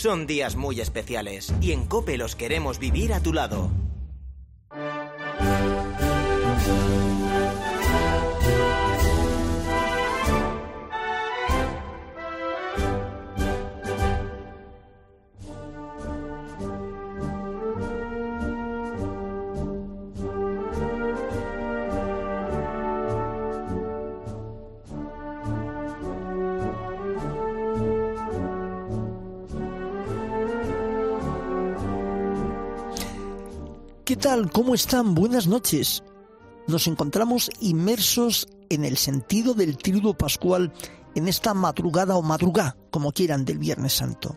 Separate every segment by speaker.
Speaker 1: Son días muy especiales y en Cope los queremos vivir a tu lado.
Speaker 2: ¿Cómo están? Buenas noches. Nos encontramos inmersos en el sentido del triduo pascual en esta madrugada o madrugá, como quieran, del Viernes Santo.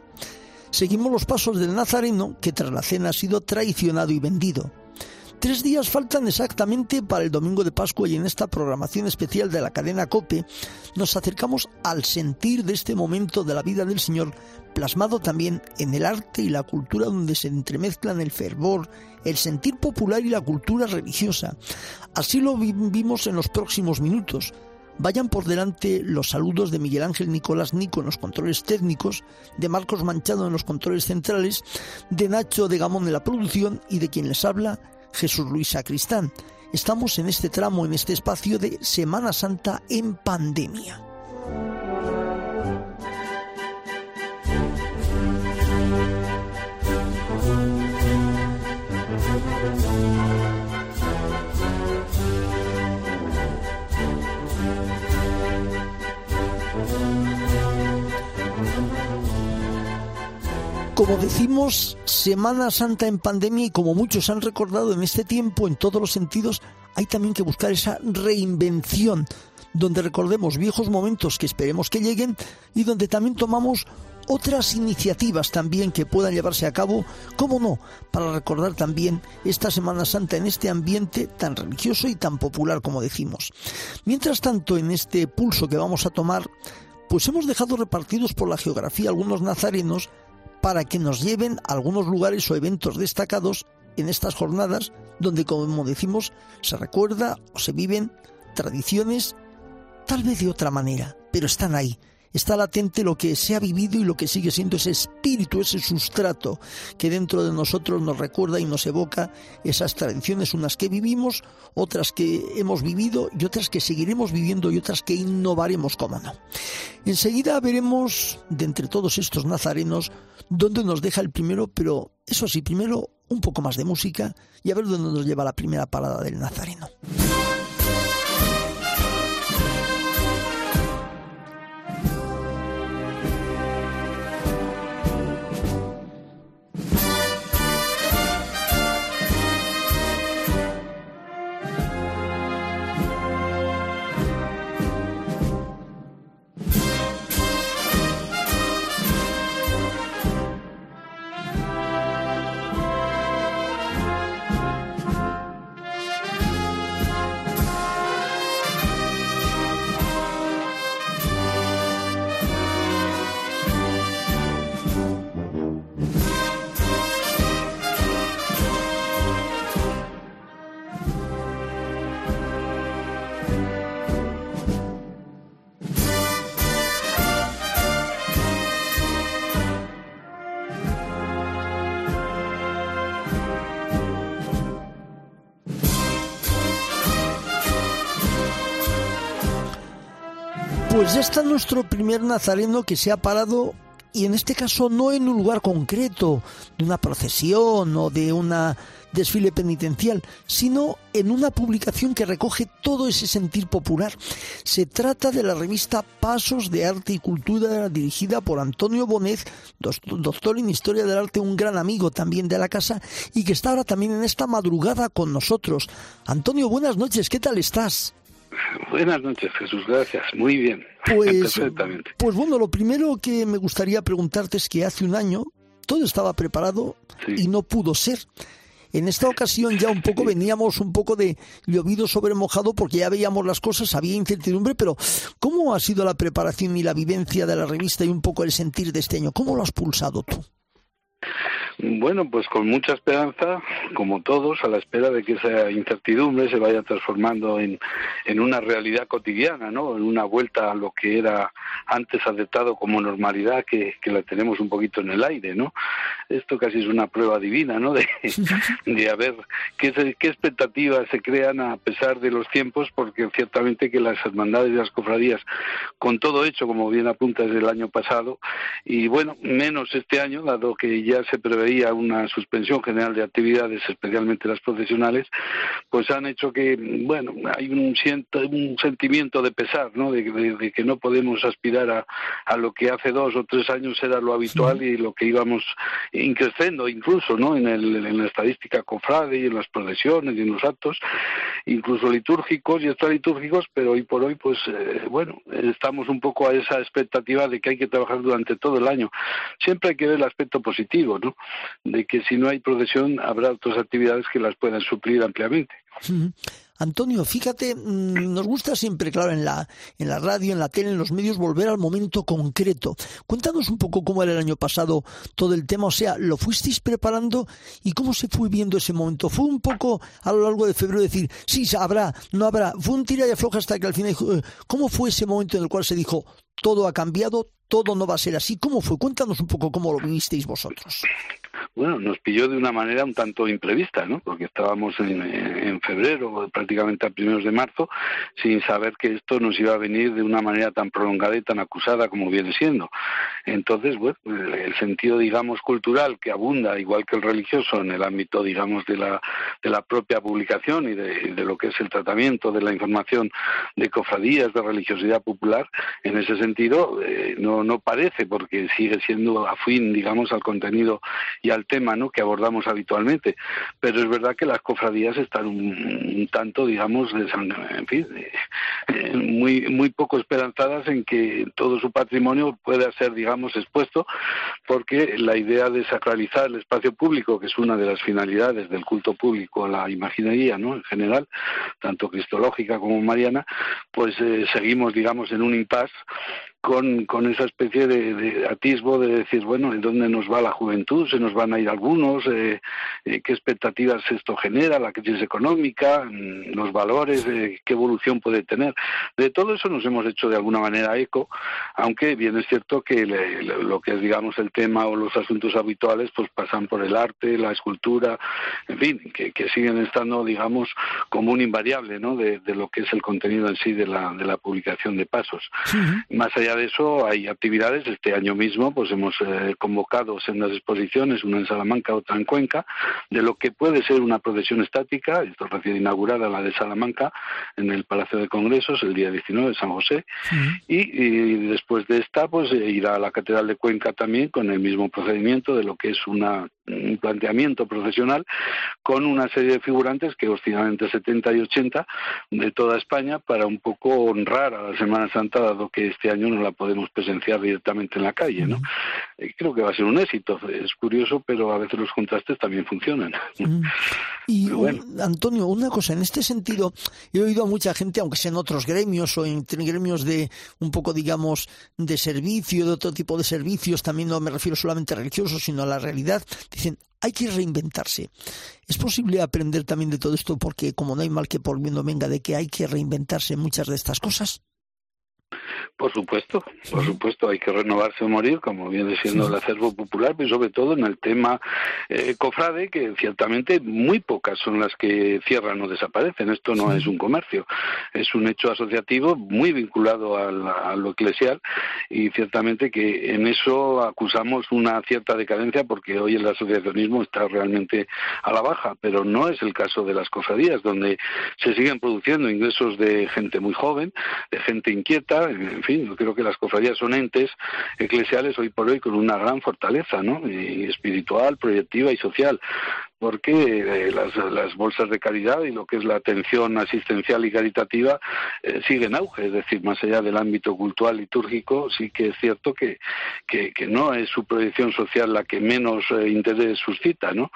Speaker 2: Seguimos los pasos del Nazareno, que tras la cena ha sido traicionado y vendido. Tres días faltan exactamente para el domingo de Pascua y en esta programación especial de la cadena Cope nos acercamos al sentir de este momento de la vida del Señor, plasmado también en el arte y la cultura donde se entremezclan el fervor, el sentir popular y la cultura religiosa. Así lo vimos en los próximos minutos. Vayan por delante los saludos de Miguel Ángel Nicolás Nico en los controles técnicos, de Marcos Manchado en los controles centrales, de Nacho de Gamón en la producción y de quien les habla, Jesús Luis Sacristán. Estamos en este tramo, en este espacio de Semana Santa en pandemia. Como decimos, Semana Santa en pandemia y como muchos han recordado en este tiempo, en todos los sentidos, hay también que buscar esa reinvención, donde recordemos viejos momentos que esperemos que lleguen y donde también tomamos otras iniciativas también que puedan llevarse a cabo, cómo no, para recordar también esta Semana Santa en este ambiente tan religioso y tan popular como decimos. Mientras tanto, en este pulso que vamos a tomar, pues hemos dejado repartidos por la geografía algunos nazarenos para que nos lleven a algunos lugares o eventos destacados en estas jornadas donde, como decimos, se recuerda o se viven tradiciones tal vez de otra manera, pero están ahí, está latente lo que se ha vivido y lo que sigue siendo ese espíritu, ese sustrato que dentro de nosotros nos recuerda y nos evoca esas tradiciones, unas que vivimos, otras que hemos vivido y otras que seguiremos viviendo y otras que innovaremos, como no. Enseguida veremos de entre todos estos nazarenos dónde nos deja el primero, pero eso sí, primero un poco más de música y a ver dónde nos lleva la primera parada del nazareno. Pues ya está nuestro primer nazareno que se ha parado y en este caso no en un lugar concreto de una procesión o de una desfile penitencial, sino en una publicación que recoge todo ese sentir popular. Se trata de la revista Pasos de Arte y Cultura dirigida por Antonio Bonet, doctor en Historia del Arte, un gran amigo también de la casa y que está ahora también en esta madrugada con nosotros. Antonio, buenas noches, ¿qué tal estás?
Speaker 3: Buenas noches, Jesús, gracias. Muy bien.
Speaker 2: Pues, pues bueno, lo primero que me gustaría preguntarte es que hace un año todo estaba preparado y no pudo ser. En esta ocasión ya un poco veníamos un poco de llovido sobre mojado porque ya veíamos las cosas, había incertidumbre, pero ¿cómo ha sido la preparación y la vivencia de la revista y un poco el sentir de este año? ¿Cómo lo has pulsado tú?
Speaker 3: Bueno, pues con mucha esperanza, como todos, a la espera de que esa incertidumbre se vaya transformando en, en una realidad cotidiana, ¿no? En una vuelta a lo que era antes aceptado como normalidad, que, que la tenemos un poquito en el aire, ¿no? Esto casi es una prueba divina, ¿no? De, de a ver qué, qué expectativas se crean a pesar de los tiempos, porque ciertamente que las hermandades y las cofradías, con todo hecho, como bien apunta desde el año pasado, y bueno, menos este año, dado que ya se prevé veía una suspensión general de actividades, especialmente las profesionales, pues han hecho que, bueno, hay un, un sentimiento de pesar, ¿no? De, que no podemos aspirar a, a, lo que hace dos o tres años era lo habitual y lo que íbamos increciendo incluso, ¿no? En, el, en la estadística cofrade y en las procesiones y en los actos, incluso litúrgicos y extralitúrgicos, pero hoy por hoy, pues, eh, bueno, estamos un poco a esa expectativa de que hay que trabajar durante todo el año. Siempre hay que ver el aspecto positivo, ¿no? de que si no hay procesión habrá otras actividades que las puedan suplir ampliamente.
Speaker 2: Antonio, fíjate, mm, nos gusta siempre, claro, en la, en la radio, en la tele, en los medios, volver al momento concreto. Cuéntanos un poco cómo era el año pasado todo el tema, o sea, ¿lo fuisteis preparando y cómo se fue viendo ese momento? ¿Fue un poco a lo largo de febrero decir, sí, habrá, no habrá? ¿Fue un tira y afloja hasta que al final eh, ¿cómo fue ese momento en el cual se dijo, todo ha cambiado, todo no va a ser así? ¿Cómo fue? Cuéntanos un poco cómo lo vivisteis vosotros
Speaker 3: bueno, nos pilló de una manera un tanto imprevista, ¿no? Porque estábamos en, en, febrero, prácticamente a primeros de marzo, sin saber que esto nos iba a venir de una manera tan prolongada y tan acusada como viene siendo. Entonces, bueno, el sentido, digamos, cultural que abunda, igual que el religioso, en el ámbito, digamos, de la, de la propia publicación y de, de lo que es el tratamiento de la información de cofradías, de religiosidad popular, en ese sentido, eh, no, no parece, porque sigue siendo afín, digamos, al contenido y al tema ¿no? que abordamos habitualmente. Pero es verdad que las cofradías están un, tanto, digamos, en fin, eh, muy, muy poco esperanzadas en que todo su patrimonio pueda ser, digamos, expuesto, porque la idea de sacralizar el espacio público, que es una de las finalidades del culto público a la imaginería, ¿no? En general, tanto cristológica como mariana, pues eh, seguimos, digamos, en un impasse con, con esa especie de, atisbo de decir, bueno, ¿en dónde nos va la juventud? ¿Se nos van a ir algunos? Eh, eh, ¿Qué expectativas esto genera? ¿La crisis económica? Mm, ¿Los valores? Eh, ¿Qué evolución puede tener? De todo eso nos hemos hecho de alguna manera eco, aunque bien es cierto que lo que es, digamos, el tema o los asuntos habituales, pues pasan por el arte, la escultura, en fin, que, que siguen estando, digamos, como un invariable, ¿no? De, de, lo que es el contenido en sí de la, de la publicación de pasos. Más allá de eso hay actividades. Este año mismo pues hemos eh, convocado sendas exposiciones, una en Salamanca, otra en Cuenca, de lo que puede ser una procesión estática, esto recién inaugurada la de Salamanca en el Palacio de Congresos el día 19 de San José y, después de esta pues irá a la Catedral de Cuenca también con el mismo procedimiento de lo que es una un planteamiento profesional con una serie de figurantes que oscilan entre 70 y 80 de toda España para un poco honrar a la Semana Santa, dado que este año no la podemos presenciar directamente en la calle. ¿no? Eh, creo que va a ser un éxito. Es curioso, pero a veces los contrastes también funcionan.
Speaker 2: Y Antonio, una cosa, en este sentido, he oído a mucha gente, aunque sea en otros gremios o en gremios de un poco, digamos, de servicio, de otro tipo de servicios, también no me refiero solamente a religiosos, sino a la realidad, Dicen, hay que reinventarse. ¿Es posible aprender también de todo esto? Porque como no hay mal que por bien no venga, de que hay que reinventarse en muchas de estas cosas.
Speaker 3: Por supuesto, por supuesto, hay que renovarse o morir, como viene siendo el acervo popular, pero sobre todo en el tema eh, cofrade, que ciertamente muy pocas son las que cierran o desaparecen. Esto no es un comercio, es un hecho asociativo muy vinculado a lo eclesial y ciertamente que en eso acusamos una cierta decadencia porque hoy el asociacionismo está realmente a la baja, pero no es el caso de las cofradías, donde se siguen produciendo ingresos de gente muy joven, de gente inquieta, en fin, yo creo que las cofradías son entes eclesiales hoy por hoy con una gran fortaleza, ¿no? espiritual, proyectiva y social porque eh, las, bolsas de caridad y lo que es la atención asistencial y caritativa eh, sigue en auge, es decir, más allá del ámbito cultural litúrgico, sí que es cierto que, que, no es su proyección social la que menos eh, interés suscita, ¿no?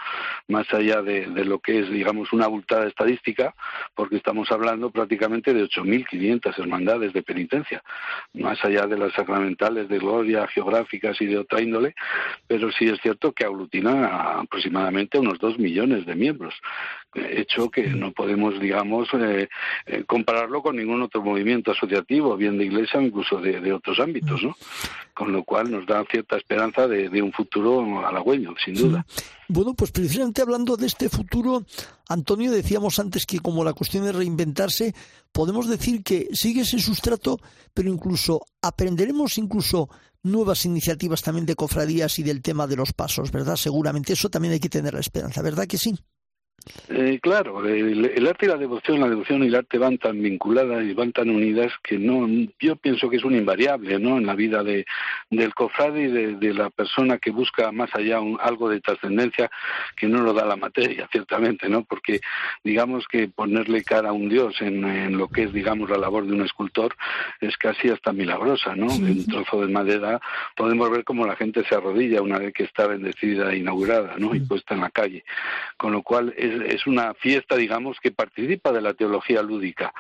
Speaker 3: Más allá de, lo que es, digamos, una abultada estadística, porque estamos hablando prácticamente de 8.500 hermandades de penitencia, más allá de las sacramentales de gloria, geográficas y de otra índole, pero sí es cierto que aglutina aproximadamente unos dos millones de miembros, hecho que no podemos, digamos, eh, eh, compararlo con ningún otro movimiento asociativo, bien de iglesia o incluso de, otros ámbitos, ¿no? Con lo cual nos da cierta esperanza de, un futuro halagüeño, sin duda.
Speaker 2: Bueno, pues precisamente hablando de este futuro, Antonio, decíamos antes que como la cuestión es reinventarse, podemos decir que sigue ese sustrato, pero incluso aprenderemos incluso nuevas iniciativas también de cofradías y del tema de los pasos, ¿verdad? Seguramente eso también hay que tener la esperanza, ¿verdad que sí?
Speaker 3: Eh, claro, el, arte y la devoción, la devoción y el arte van tan vinculadas y van tan unidas que no, yo pienso que es un invariable, ¿no? En la vida de, del cofrade y de, la persona que busca más allá algo de trascendencia que no lo da la materia, ciertamente, ¿no? Porque digamos que ponerle cara a un dios en, en lo que es, digamos, la labor de un escultor es casi hasta milagrosa, ¿no? En un trozo de madera podemos ver cómo la gente se arrodilla una vez que está bendecida e inaugurada, ¿no? Y puesta en la calle, con lo cual es, una fiesta, digamos, que participa de la teología lúdica,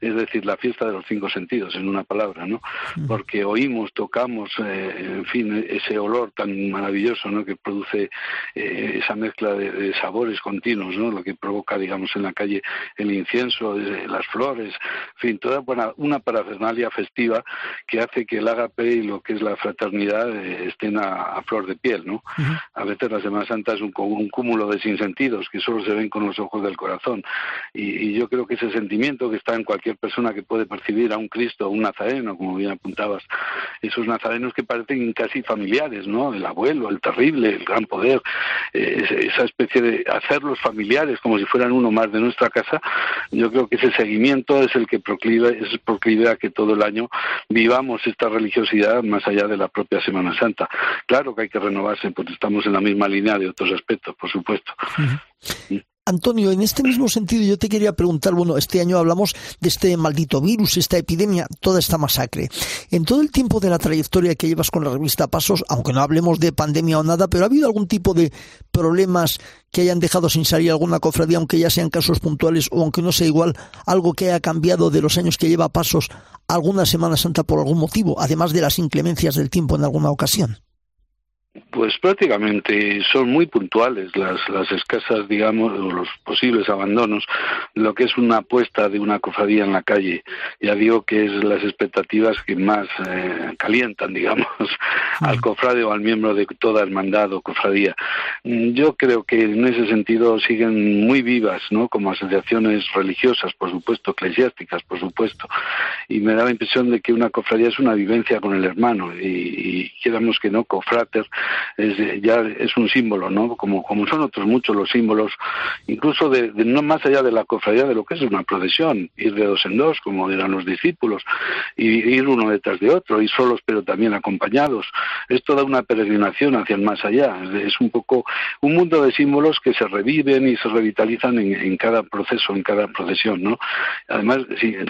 Speaker 3: es decir, la fiesta de los cinco sentidos, en una palabra, ¿no? Porque oímos, tocamos, eh, en fin, ese olor tan maravilloso, ¿no? Que produce eh, esa mezcla de, sabores continuos, ¿no? Lo que provoca, digamos, en la calle el incienso, eh, las flores, en fin, toda una parafernalia festiva que hace que el ágape y lo que es la fraternidad estén a, flor de piel, ¿no? A veces la Semana Santa es un, un cúmulo de sinsentidos que solo se ven con los ojos del corazón. Y, yo creo que ese sentimiento que está en cualquier persona que puede percibir a un Cristo, a un nazareno, como bien apuntabas, esos nazarenos que parecen casi familiares, ¿no? El abuelo, el terrible, el gran poder, eh, esa especie de hacerlos familiares como si fueran uno más de nuestra casa, yo creo que ese seguimiento es el que proclive, es proclive a que todo el año vivamos esta religiosidad más allá de la propia Semana Santa. Claro que hay que renovarse, porque estamos en la misma línea de otros aspectos, por supuesto.
Speaker 2: Antonio, en este mismo sentido yo te quería preguntar, bueno, este año hablamos de este maldito virus, esta epidemia, toda esta masacre. En todo el tiempo de la trayectoria que llevas con la revista Pasos, aunque no hablemos de pandemia o nada, pero ha habido algún tipo de problemas que hayan dejado sin salir alguna cofradía, aunque ya sean casos puntuales o aunque no sea igual, algo que haya cambiado de los años que lleva Pasos alguna Semana Santa por algún motivo, además de las inclemencias del tiempo en alguna ocasión.
Speaker 3: Pues prácticamente son muy puntuales las, las escasas, digamos, o los posibles abandonos, lo que es una apuesta de una cofradía en la calle. Ya digo que es las expectativas que más eh, calientan, digamos, al cofrade o al miembro de toda hermandad o cofradía. Mm, yo creo que en ese sentido siguen muy vivas, ¿no? Como asociaciones religiosas, por supuesto, eclesiásticas, por supuesto. Y me da la impresión de que una cofradía es una vivencia con el hermano y, y queramos que no, cofrater es, ya es un símbolo, ¿no? Como, como son otros muchos los símbolos, incluso de, no más allá de la cofradía de lo que es una procesión, ir de dos en dos, como dirán los discípulos, y ir uno detrás de otro, y solos pero también acompañados. Es toda una peregrinación hacia el más allá. Es un poco un mundo de símbolos que se reviven y se revitalizan en, cada proceso, en cada procesión, ¿no? Además,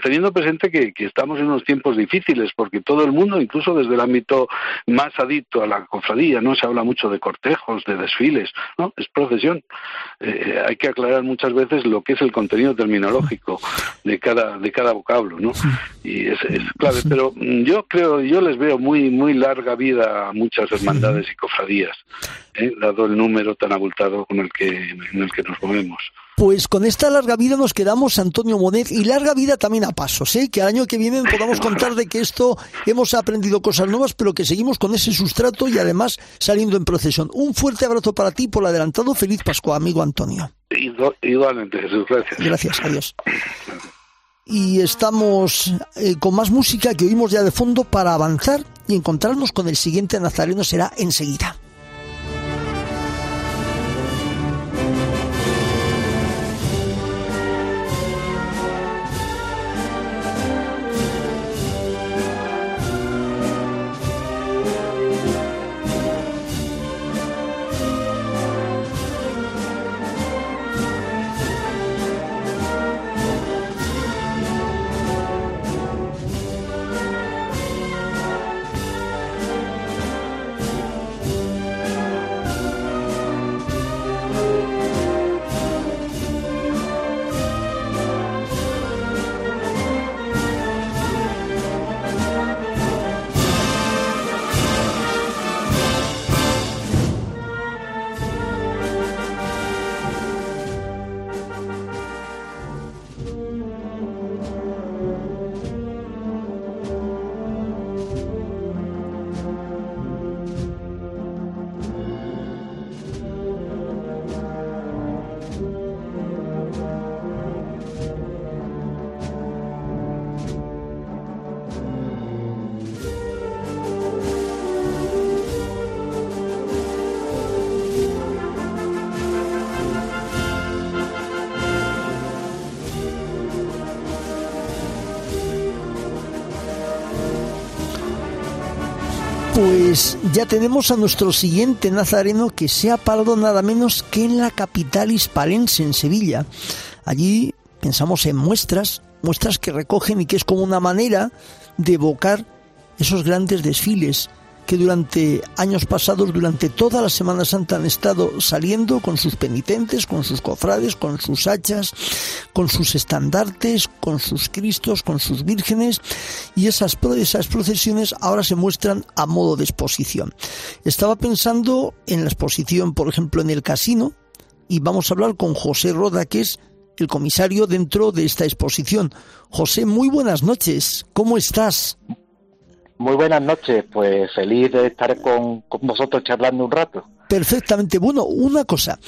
Speaker 3: teniendo presente que, que estamos en unos tiempos difíciles, porque todo el mundo, incluso desde el ámbito más adicto a la cofradía, ¿no? Se habla mucho de cortejos, de desfiles, ¿no? Es procesión. Eh, hay que aclarar muchas veces lo que es el contenido terminológico de cada, de cada vocablo, ¿no? Y es, clave, pero yo creo, yo les veo muy, muy larga vida a muchas hermandades y cofradías, ¿eh? dado el número tan abultado con el que, en el que nos movemos.
Speaker 2: Pues con esta larga vida nos quedamos, Antonio Monet, y larga vida también a pasos, ¿eh? que al año que viene podamos contar de que esto hemos aprendido cosas nuevas, pero que seguimos con ese sustrato y además saliendo en procesión. Un fuerte abrazo para ti por adelantado. Feliz Pascua, amigo Antonio.
Speaker 3: Igualmente, Jesús, gracias.
Speaker 2: Gracias, adiós. Y estamos eh, con más música que oímos ya de fondo para avanzar y encontrarnos con el siguiente nazareno será enseguida. Pues ya tenemos a nuestro siguiente nazareno que se ha parado nada menos que en la capital hispalense, en Sevilla. Allí pensamos en muestras, muestras que recogen y que es como una manera de evocar esos grandes desfiles que durante años pasados, durante toda la Semana Santa han estado saliendo con sus penitentes, con sus cofrades, con sus hachas, con sus estandartes, con sus cristos, con sus vírgenes y esas, esas procesiones ahora se muestran a modo de exposición. Estaba pensando en la exposición, por ejemplo, en el casino y vamos a hablar con José Roda, que es el comisario dentro de esta exposición. José, muy buenas noches. ¿Cómo estás?
Speaker 4: Muy buenas noches, pues feliz de estar con, vosotros charlando un rato.
Speaker 2: Perfectamente. Bueno, una cosa.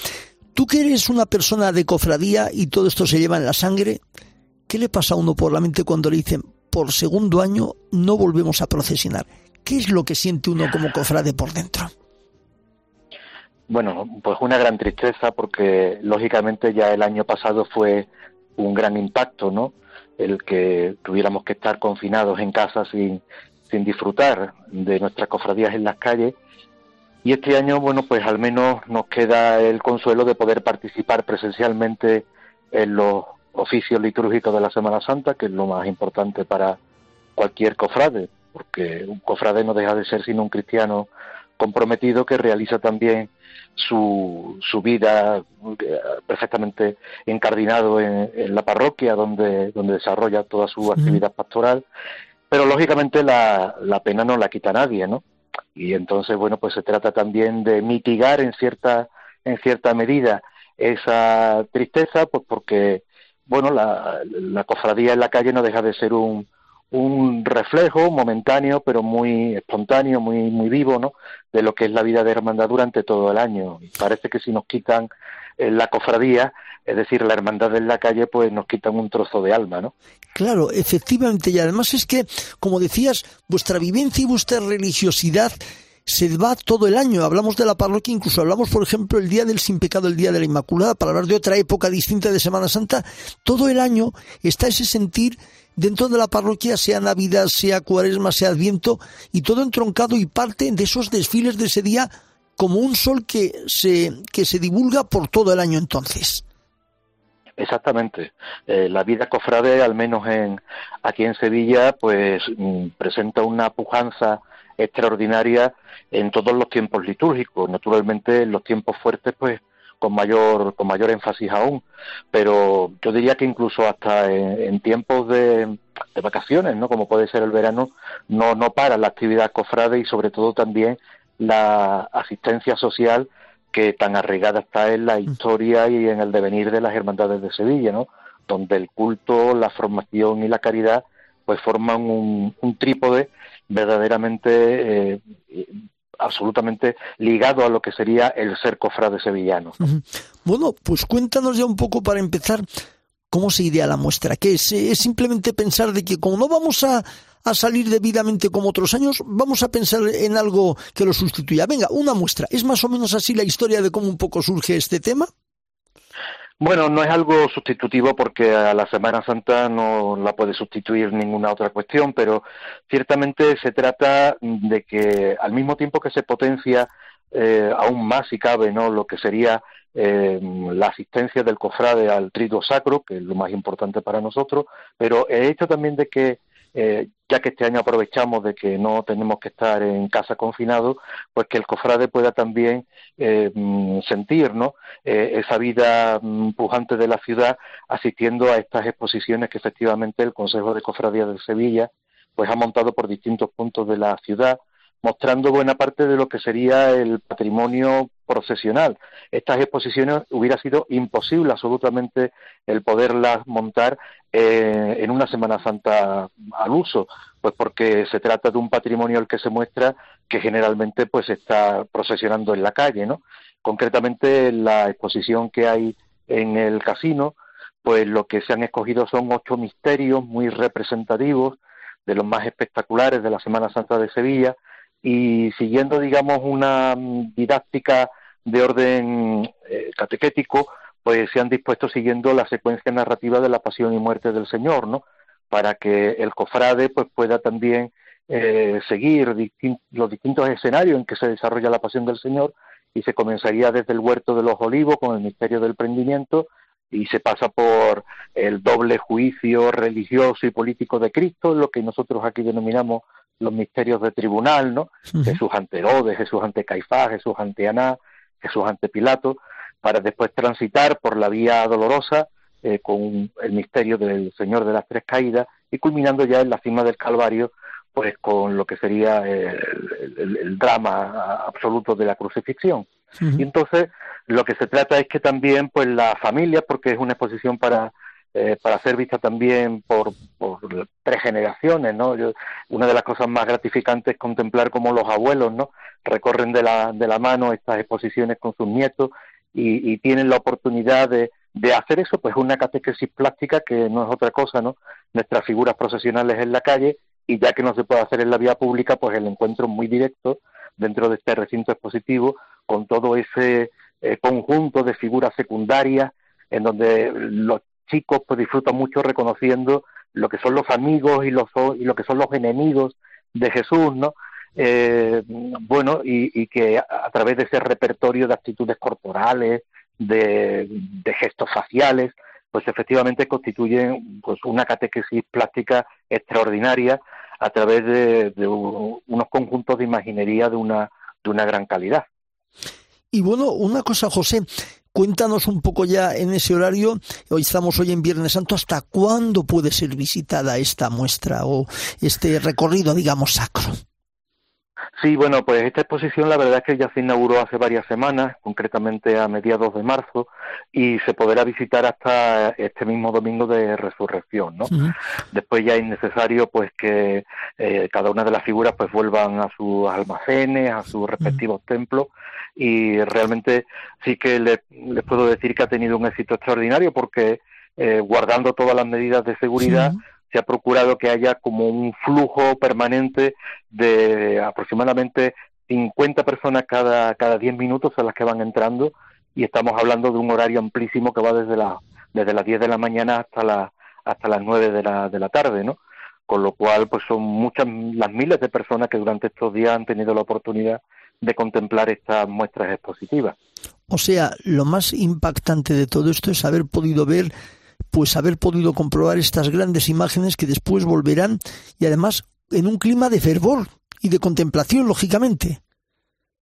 Speaker 2: Tú que eres una persona de cofradía y todo esto se lleva en la sangre, ¿qué le pasa a uno por la mente cuando le dicen por segundo año no volvemos a procesionar? ¿Qué es lo que siente uno como cofrade por dentro?
Speaker 4: Bueno, pues una gran tristeza porque lógicamente ya el año pasado fue un gran impacto, ¿no? El que tuviéramos que estar confinados en casa sin, sin disfrutar de nuestras cofradías en las calles. Y este año, bueno, pues al menos nos queda el consuelo de poder participar presencialmente en los oficios litúrgicos de la Semana Santa, que es lo más importante para cualquier cofrade, porque un cofrade no deja de ser sino un cristiano comprometido que realiza también su, su vida eh, perfectamente encardinado en, la parroquia donde, donde desarrolla toda su actividad pastoral pero lógicamente la, la pena no la quita nadie, ¿no? Y entonces, bueno, pues se trata también de mitigar en cierta, en cierta medida esa tristeza, pues porque, bueno, la, cofradía en la calle no deja de ser un, un reflejo momentáneo, pero muy espontáneo, muy, muy vivo, ¿no? De lo que es la vida de hermandad durante todo el año. Y parece que si nos quitan la cofradía, es decir, la hermandad en la calle, pues nos quitan un trozo de alma, ¿no?
Speaker 2: Claro, efectivamente, y además es que, como decías, vuestra vivencia y vuestra religiosidad se va todo el año. Hablamos de la parroquia, incluso hablamos, por ejemplo, el día del sin pecado, el día de la Inmaculada, para hablar de otra época distinta de Semana Santa. Todo el año está ese sentir dentro de la parroquia, sea Navidad, sea Cuaresma, sea Adviento, y todo entroncado y parte de esos desfiles de ese día como un sol que se, que se divulga por todo el año entonces.
Speaker 4: Exactamente. Eh, la vida cofrade, al menos en, aquí en Sevilla, pues mm, presenta una pujanza extraordinaria en todos los tiempos litúrgicos. Naturalmente, en los tiempos fuertes, pues con mayor con mayor énfasis aún. Pero yo diría que incluso hasta en, tiempos de, de, vacaciones, ¿no? Como puede ser el verano, no no para la actividad cofrade y sobre todo también la asistencia social que tan arraigada está en la mm. historia y en el devenir de las hermandades de Sevilla, ¿no? Donde el culto, la formación y la caridad pues forman un, trípode verdaderamente eh, absolutamente ligado a lo que sería el ser cofrade sevillano.
Speaker 2: Bueno, pues cuéntanos ya un poco para empezar cómo se iría la muestra, que es, es simplemente pensar de que como no vamos a a salir debidamente como otros años, vamos a pensar en algo que lo sustituya. Venga, una muestra. ¿Es más o menos así la historia de cómo un poco surge este tema?
Speaker 4: Bueno, no es algo sustitutivo porque a la Semana Santa no la puede sustituir ninguna otra cuestión, pero ciertamente se trata de que al mismo tiempo que se potencia eh, aún más si cabe no lo que sería eh, la asistencia del cofrade al triduo sacro que es lo más importante para nosotros pero el hecho también de que eh, ya que este año aprovechamos de que no tenemos que estar en casa confinado, pues que el cofrade pueda también eh, mm, sentir ¿no? Eh, esa vida mm, pujante de la ciudad asistiendo a estas exposiciones que efectivamente el Consejo de Cofradías de Sevilla pues ha montado por distintos puntos de la ciudad mostrando buena parte de lo que sería el patrimonio procesional. Estas exposiciones hubiera sido imposible absolutamente el poderlas montar eh, en una Semana Santa al uso, pues porque se trata de un patrimonio al que se muestra que generalmente pues está procesionando en la calle, ¿no? Concretamente la exposición que hay en el casino, pues lo que se han escogido son ocho misterios muy representativos de los más espectaculares de la Semana Santa de Sevilla, y siguiendo, digamos, una didáctica de orden eh, catequético, pues se han dispuesto siguiendo la secuencia narrativa de la pasión y muerte del Señor, ¿no? Para que el cofrade pues pueda también eh, seguir los distintos escenarios en que se desarrolla la pasión del Señor y se comenzaría desde el huerto de los olivos con el misterio del prendimiento y se pasa por el doble juicio religioso y político de Cristo, lo que nosotros aquí denominamos los misterios de tribunal, ¿no? Jesús ante Herodes, Jesús ante Caifás, Jesús ante Aná, Jesús ante Pilato, para después transitar por la vía dolorosa eh, con el misterio del Señor de las Tres Caídas y culminando ya en la cima del Calvario, pues con lo que sería el, drama absoluto de la crucifixión. Y entonces lo que se trata es que también pues la familia, porque es una exposición para eh, para ser vista también por, por tres generaciones, ¿no? una de las cosas más gratificantes es contemplar cómo los abuelos, ¿no? Recorren de la, de la mano estas exposiciones con sus nietos y, y tienen la oportunidad de, de hacer eso, pues una catequesis plástica que no es otra cosa, ¿no? Nuestras figuras procesionales en la calle y ya que no se puede hacer en la vía pública, pues el encuentro muy directo dentro de este recinto expositivo con todo ese eh, conjunto de figuras secundarias en donde los chicos pues disfrutan mucho reconociendo lo que son los amigos y, los, y lo que son los enemigos de Jesús, ¿no? Eh, bueno, y, que a, través de ese repertorio de actitudes corporales, de, gestos faciales, pues efectivamente constituyen pues una catequesis plástica extraordinaria a través de, de unos conjuntos de imaginería de una, de una gran calidad.
Speaker 2: Y bueno, una cosa, José, Cuéntanos un poco ya en ese horario, hoy estamos hoy en Viernes Santo, ¿hasta cuándo puede ser visitada esta muestra o este recorrido, digamos, sacro?
Speaker 4: Sí, bueno, pues esta exposición la verdad es que ya se inauguró hace varias semanas, concretamente a mediados de marzo, y se podrá visitar hasta este mismo domingo de resurrección, ¿no? Después ya es necesario pues que eh, cada una de las figuras pues vuelvan a sus almacenes, a sus respectivos templos, y realmente sí que les puedo decir que ha tenido un éxito extraordinario porque eh, guardando todas las medidas de seguridad se ha procurado que haya como un flujo permanente de aproximadamente 50 personas cada cada 10 minutos a las que van entrando y estamos hablando de un horario amplísimo que va desde la desde las 10 de la mañana hasta la hasta las 9 de la de la tarde, ¿no? Con lo cual pues son muchas las miles de personas que durante estos días han tenido la oportunidad de contemplar estas muestras expositivas.
Speaker 2: O sea, lo más impactante de todo esto es haber podido ver, pues haber podido comprobar estas grandes imágenes que después volverán y además en un clima de fervor y de contemplación, lógicamente.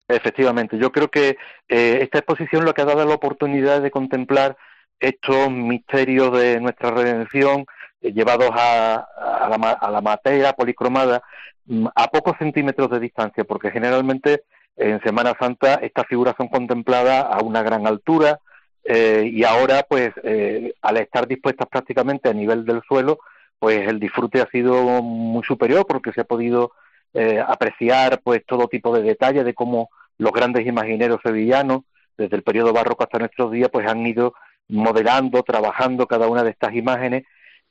Speaker 4: Efectivamente, yo creo que eh, esta exposición lo que ha dado la oportunidad de contemplar estos misterios de nuestra redención eh, llevados a, la, a la materia policromada mm, a pocos centímetros de distancia, porque generalmente en Semana Santa estas figuras son contempladas a una gran altura eh, y ahora, pues, eh, al estar dispuestas prácticamente a nivel del suelo, pues el disfrute ha sido muy superior porque se ha podido eh, apreciar, pues, todo tipo de detalles de cómo los grandes imagineros sevillanos, desde el periodo barroco hasta nuestros días, pues han ido modelando, trabajando cada una de estas imágenes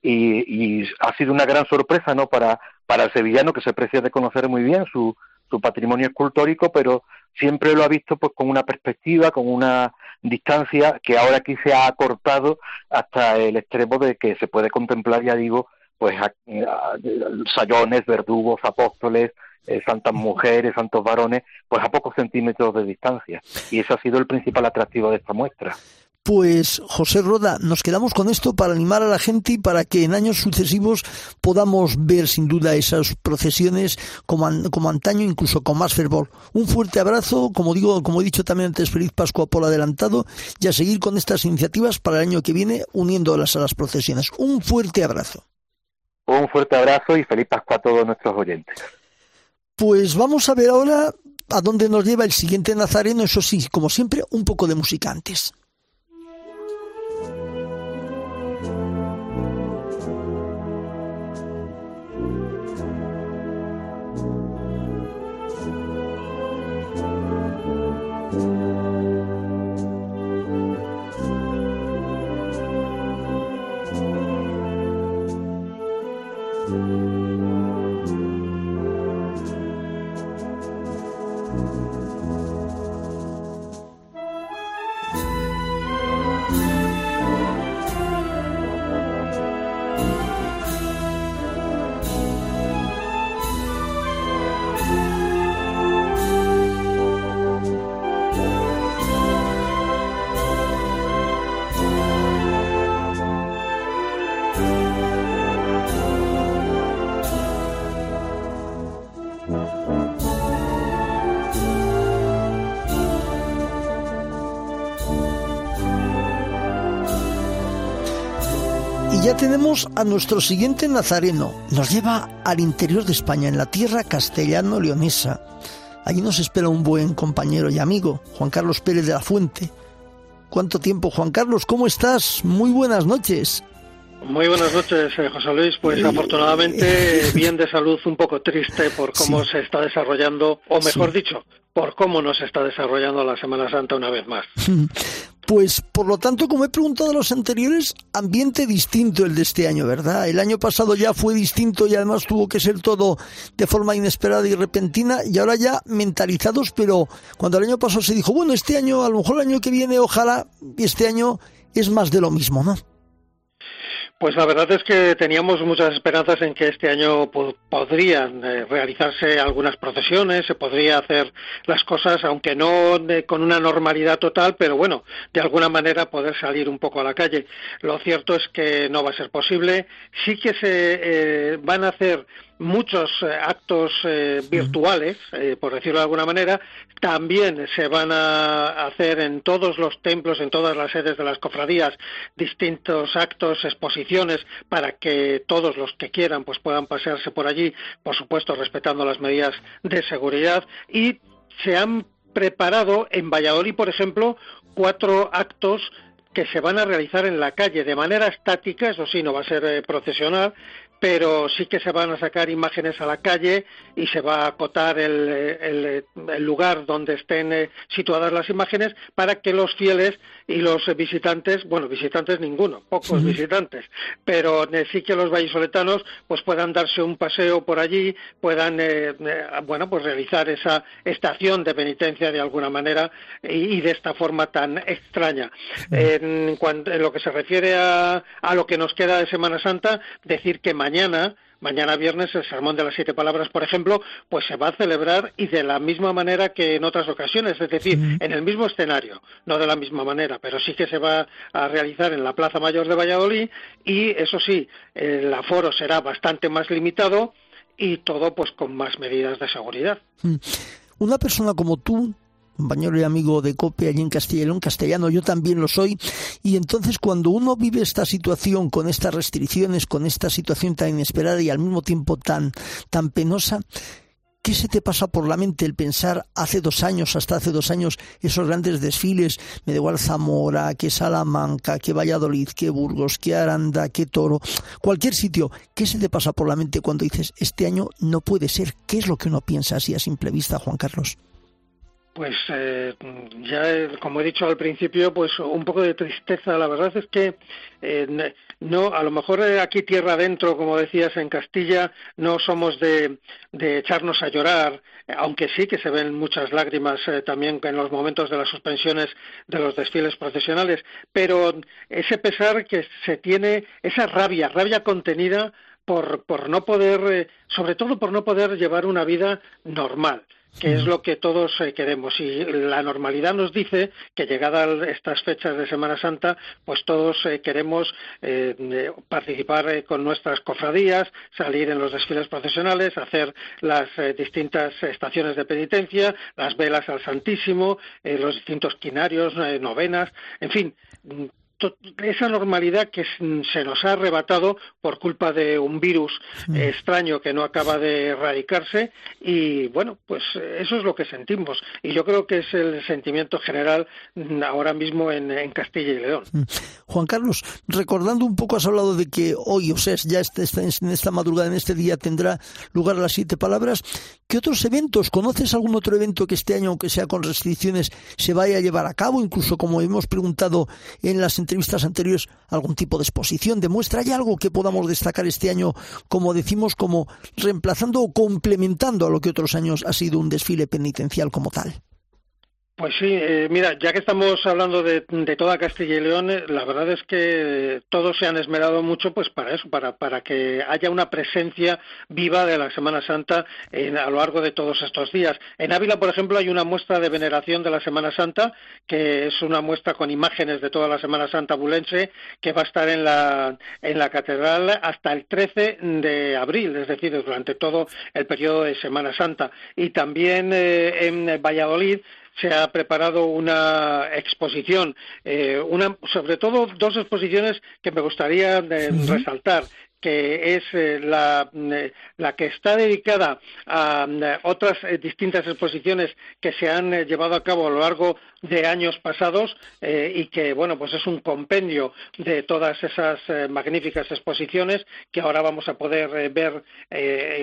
Speaker 4: y, y ha sido una gran sorpresa, ¿no? Para, para el sevillano que se aprecia de conocer muy bien su, su patrimonio escultórico, pero siempre lo ha visto pues con una perspectiva, con una distancia que ahora aquí se ha acortado hasta el extremo de que se puede contemplar, ya digo, pues sayones, verdugos, apóstoles, eh, santas mujeres, santos varones, pues a pocos centímetros de distancia. Y eso ha sido el principal atractivo de esta muestra.
Speaker 2: Pues José Roda, nos quedamos con esto para animar a la gente y para que en años sucesivos podamos ver sin duda esas procesiones como, como antaño, incluso con más fervor. Un fuerte abrazo, como digo, como he dicho también antes, feliz Pascua por adelantado y a seguir con estas iniciativas para el año que viene uniéndolas a las procesiones. Un fuerte abrazo.
Speaker 4: Un fuerte abrazo y feliz Pascua a todos nuestros oyentes.
Speaker 2: Pues vamos a ver ahora a dónde nos lleva el siguiente Nazareno, eso sí, como siempre, un poco de musicantes. ya tenemos a nuestro siguiente nazareno. Nos lleva al interior de España, en la tierra castellano-leonesa. Allí nos espera un buen compañero y amigo, Juan Carlos Pérez de la Fuente. ¿Cuánto tiempo, Juan Carlos? ¿Cómo estás? Muy buenas noches.
Speaker 5: Muy buenas noches, eh, José Luis. Pues eh, afortunadamente bien de salud, un poco triste por cómo se está desarrollando, o mejor dicho, por cómo nos está desarrollando la Semana Santa una vez más.
Speaker 2: Pues por lo tanto, como he preguntado a los anteriores, ambiente distinto el de este año, ¿verdad? El año pasado ya fue distinto y además tuvo que ser todo de forma inesperada y repentina y ahora ya mentalizados, pero cuando el año pasado se dijo, bueno, este año, a lo mejor el año que viene, ojalá, este año es más de lo mismo, ¿no?
Speaker 5: Pues la verdad es que teníamos muchas esperanzas en que este año podrían eh, realizarse algunas procesiones, se podría hacer las cosas, aunque no con una normalidad total, pero bueno, de alguna manera poder salir un poco a la calle. Lo cierto es que no va a ser posible. Sí que se eh, van a hacer muchos eh, actos eh, virtuales, eh, por decirlo de alguna manera, también se van a hacer en todos los templos, en todas las sedes de las cofradías, distintos actos, exposiciones, para que todos los que quieran pues puedan pasearse por allí, por supuesto respetando las medidas de seguridad. Y se han preparado en Valladolid, por ejemplo, cuatro actos que se van a realizar en la calle de manera estática, eso sí, no va a ser procesional, pero sí que se van a sacar imágenes a la calle y se va a acotar el, lugar donde estén eh, situadas las imágenes para que los fieles y los visitantes, bueno, visitantes ninguno, pocos visitantes, pero eh, sí que los vallisoletanos pues puedan darse un paseo por allí, puedan, eh, bueno, pues realizar esa estación de penitencia de alguna manera y, de esta forma tan extraña. En, en, lo que se refiere a, a lo que nos queda de Semana Santa, decir que mañana, mañana viernes, el Sermón de las Siete Palabras, por ejemplo, pues se va a celebrar y de la misma manera que en otras ocasiones, es decir, en el mismo escenario, no de la misma manera, pero sí que se va a realizar en la Plaza Mayor de Valladolid y, eso sí, el aforo será bastante más limitado y todo pues con más medidas de seguridad. Mm.
Speaker 2: Una persona como tú, compañero y amigo de COPE allí en León, castellano, yo también lo soy, y entonces cuando uno vive esta situación con estas restricciones, con esta situación tan inesperada y al mismo tiempo tan, tan penosa, ¿Qué se te pasa por la mente el pensar hace dos años, hasta hace dos años, esos grandes desfiles? Me da igual Zamora, que Salamanca, que Valladolid, que Burgos, que Aranda, que Toro, cualquier sitio. ¿Qué se te pasa por la mente cuando dices, este año no puede ser? ¿Qué es lo que uno piensa así a simple vista, Juan Carlos?
Speaker 5: Pues eh, ya, como he dicho al principio, pues un poco de tristeza. La verdad es que eh, no, a lo mejor eh, aquí tierra adentro, como decías en Castilla, no somos de, de echarnos a llorar, aunque sí que se ven muchas lágrimas también en los momentos de las suspensiones de los desfiles profesionales, pero ese pesar que se tiene, esa rabia, rabia contenida por, por no poder, sobre todo por no poder llevar una vida normal que es lo que todos eh, queremos. Y la normalidad nos dice que llegadas estas fechas de Semana Santa, pues todos eh, queremos eh, participar con nuestras cofradías, salir en los desfiles procesionales, hacer las distintas estaciones de penitencia, las velas al Santísimo, los distintos quinarios, novenas, en fin esa normalidad que se nos ha arrebatado por culpa de un virus mm. extraño que no acaba de erradicarse y bueno, pues eso es lo que sentimos y yo creo que es el sentimiento general ahora mismo en, Castilla y León. Mm.
Speaker 2: Juan Carlos, recordando un poco, has hablado de que hoy, o sea, ya este, este, en esta madrugada, en este día, tendrá lugar las siete palabras. ¿Qué otros eventos? ¿Conoces algún otro evento que este año, aunque sea con restricciones, se vaya a llevar a cabo? Incluso como hemos preguntado en las entrevistas anteriores algún tipo de exposición, de muestra. ¿Hay algo que podamos destacar este año, como decimos, como reemplazando o complementando a lo que otros años ha sido un desfile penitencial como tal?
Speaker 5: Pues sí, eh, mira, ya que estamos hablando de, toda Castilla y León, eh, la verdad es que todos se han esmerado mucho pues para eso, para, para que haya una presencia viva de la Semana Santa a lo largo de todos estos días. En Ávila, por ejemplo, hay una muestra de veneración de la Semana Santa, que es una muestra con imágenes de toda la Semana Santa bulense, que va a estar en la, en la catedral hasta el 13 de abril, es decir, durante todo el periodo de Semana Santa. Y también eh, en Valladolid, se ha preparado una exposición, eh, una, sobre todo dos exposiciones que me gustaría eh, resaltar que es eh, la, eh, la, que está dedicada a eh, otras distintas exposiciones que se han llevado a cabo a lo largo de años pasados y que bueno pues es un compendio de todas esas magníficas exposiciones que ahora vamos a poder ver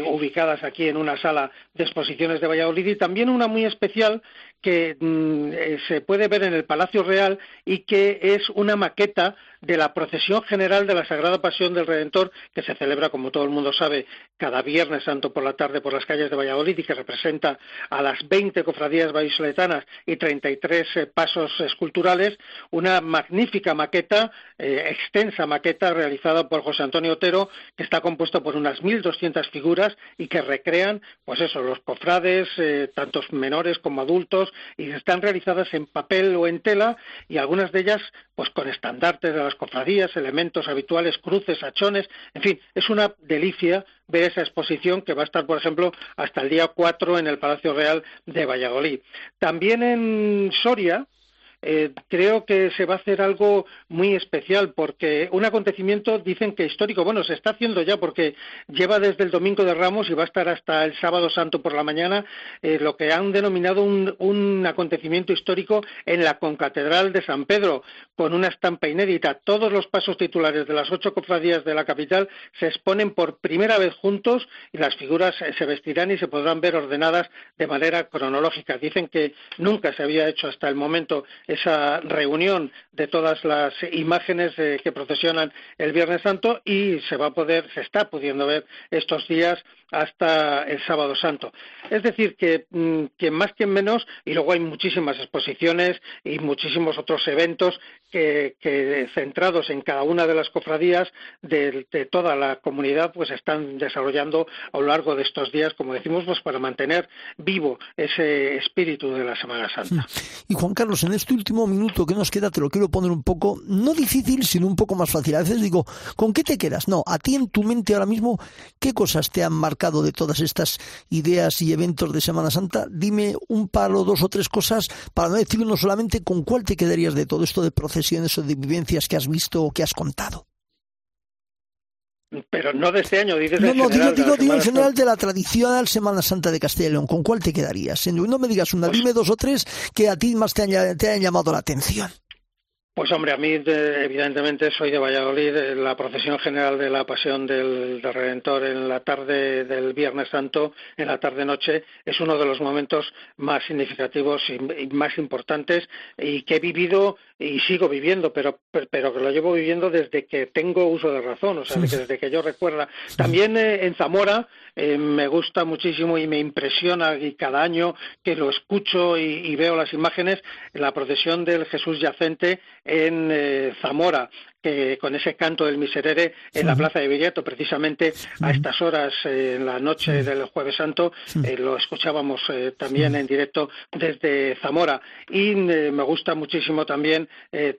Speaker 5: ubicadas aquí en una sala de exposiciones de Valladolid. Y también una muy especial que mm, se puede ver en el Palacio Real y que es una maqueta de la procesión general de la Sagrada Pasión del Redentor, que se celebra, como todo el mundo sabe, cada Viernes Santo por la tarde por las calles de Valladolid y que representa a las 20 cofradías vallisoletanas y 33 eh, pasos esculturales, una magnífica maqueta, eh, extensa maqueta realizada por José Antonio Otero, que está compuesto por unas 1.200 figuras y que recrean, pues eso, los cofrades, eh, tantos menores como adultos, y están realizadas en papel o en tela, y algunas de ellas, pues con estandartes de las cofradías, elementos habituales, cruces, hachones, fin, es una delicia ver esa exposición que va a estar, por ejemplo, hasta el día 4 en el Palacio Real de Valladolid. También en Soria, eh, creo que se va a hacer algo muy especial porque un acontecimiento dicen que histórico, bueno, se está haciendo ya porque lleva desde el domingo de Ramos y va a estar hasta el sábado santo por la mañana eh, lo que han denominado un, un, acontecimiento histórico en la concatedral de San Pedro con una estampa inédita. Todos los pasos titulares de las ocho cofradías de la capital se exponen por primera vez juntos y las figuras se vestirán y se podrán ver ordenadas de manera cronológica. Dicen que nunca se había hecho hasta el momento esa reunión de todas las imágenes eh, que procesionan el Viernes Santo y se va a poder, se está pudiendo ver estos días hasta el sábado santo. Es decir, que, mm, que, más que menos, y luego hay muchísimas exposiciones y muchísimos otros eventos que, centrados en cada una de las cofradías de, toda la comunidad, pues están desarrollando a lo largo de estos días, como decimos, pues para mantener vivo ese espíritu de la Semana Santa.
Speaker 2: Y Juan Carlos, en este último minuto que nos queda, te lo quiero poner un poco, no difícil, sino un poco más fácil. A veces digo, ¿con qué te quedas? No, a ti en tu mente ahora mismo, ¿qué cosas te han marcado? De todas estas ideas y eventos de Semana Santa, dime un par o dos o tres cosas para no decirnos solamente con cuál te quedarías de todo esto de procesiones o de vivencias que has visto o que has contado.
Speaker 5: Pero no de este año, dices
Speaker 2: No,
Speaker 5: no,
Speaker 2: digo, digo, digo en general de la tradicional Semana Santa de Castilla y León. ¿Con cuál te quedarías? No me digas una, pues dime dos o tres que a ti más te te hayan llamado la atención.
Speaker 5: Pues hombre, a mí evidentemente soy de Valladolid. La procesión general de la Pasión del, Redentor en la tarde del Viernes Santo, en la tarde-noche, es uno de los momentos más significativos y, más importantes y que he vivido y sigo viviendo, pero, pero que lo llevo viviendo desde que tengo uso de razón, o sea, desde que yo recuerda. También eh, en Zamora eh, me gusta muchísimo y me impresiona y cada año que lo escucho y, veo las imágenes, la procesión del Jesús yacente en eh, Zamora que con ese canto del miserere en la plaza de Villeto, precisamente a estas horas eh, en la noche del Jueves Santo, eh, lo escuchábamos eh, también en directo desde Zamora. Y me gusta muchísimo también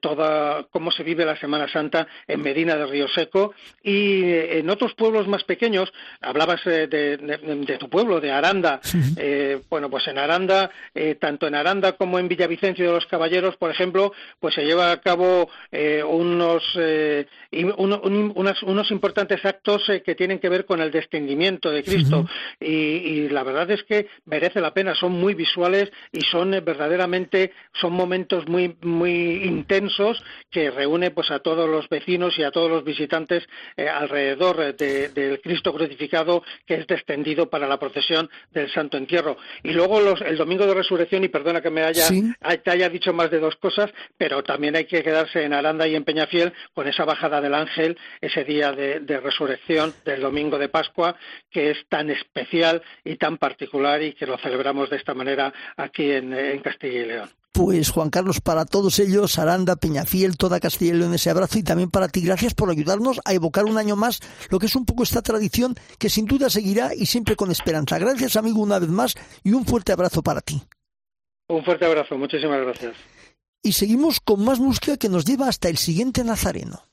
Speaker 5: toda cómo se vive la Semana Santa en Medina del Río Seco y en otros pueblos más pequeños. Hablabas de, tu pueblo, de Aranda. bueno, pues en Aranda, tanto en Aranda como en Villavicencio de los Caballeros, por ejemplo, pues se lleva a cabo unos eh, unos importantes actos eh, que tienen que ver con el descendimiento de Cristo. Y, la verdad es que merece la pena, son muy visuales y son eh, verdaderamente son momentos muy muy intensos que reúne pues a todos los vecinos y a todos los visitantes alrededor del Cristo crucificado que es descendido para la procesión del Santo Entierro. Y luego el domingo de resurrección y perdona que me haya te haya dicho más de dos cosas pero también hay que quedarse en Aranda y en Peñafiel con esa bajada del ángel, ese día de, resurrección del domingo de Pascua, que es tan especial y tan particular y que lo celebramos de esta manera aquí en, Castilla y León.
Speaker 2: Pues Juan Carlos, para todos ellos, Aranda, Peñafiel, toda Castilla y León, ese abrazo y también para ti, gracias por ayudarnos a evocar un año más lo que es un poco esta tradición que sin duda seguirá y siempre con esperanza. Gracias amigo una vez más y un fuerte abrazo para ti.
Speaker 5: Un fuerte abrazo, muchísimas gracias.
Speaker 2: Y seguimos con más música que nos lleva hasta el siguiente Nazareno.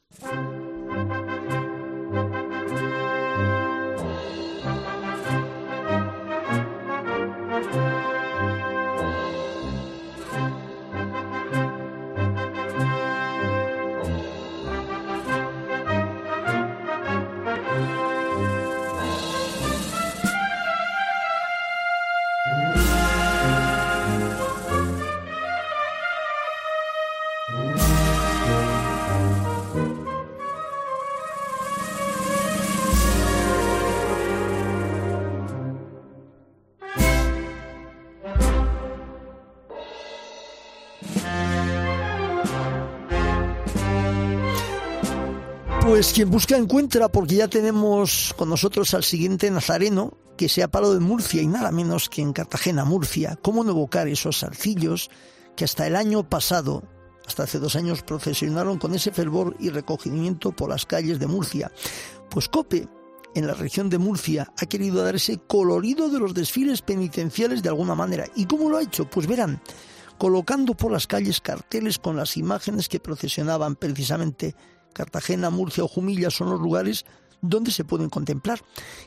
Speaker 2: Pues quien busca encuentra, porque ya tenemos con nosotros al siguiente nazareno que se ha parado en Murcia y nada menos que en Cartagena, Murcia. ¿Cómo no evocar esos salcillos que hasta el año pasado, hasta hace dos años, procesionaron con ese fervor y recogimiento por las calles de Murcia? Pues Cope, en la región de Murcia, ha querido dar ese colorido de los desfiles penitenciales de alguna manera. ¿Y cómo lo ha hecho? Pues verán, colocando por las calles carteles con las imágenes que procesionaban precisamente Cartagena, Murcia o Jumilla son los lugares donde se pueden contemplar.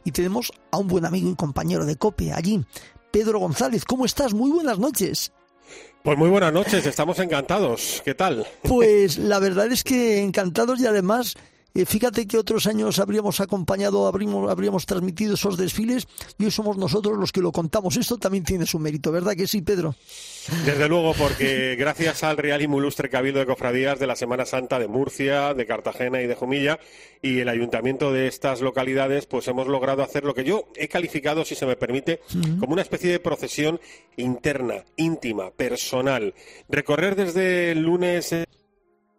Speaker 2: Y tenemos a un buen amigo y compañero de COPE allí, Pedro González. ¿Cómo estás? Muy buenas noches.
Speaker 6: Pues muy buenas noches, estamos encantados. ¿Qué tal?
Speaker 2: Pues la verdad es que encantados y además eh, fíjate que otros años habríamos acompañado, habríamos, habríamos transmitido esos desfiles y hoy somos nosotros los que lo contamos. Esto también tiene su mérito, ¿verdad que sí, Pedro?
Speaker 6: Desde luego, porque gracias al Real y muy ilustre Cabildo de Cofradías de la Semana Santa de Murcia, de Cartagena y de Jumilla y el ayuntamiento de estas localidades, pues hemos logrado hacer lo que yo he calificado, si se me permite, como una especie de procesión interna, íntima, personal. Recorrer desde el lunes.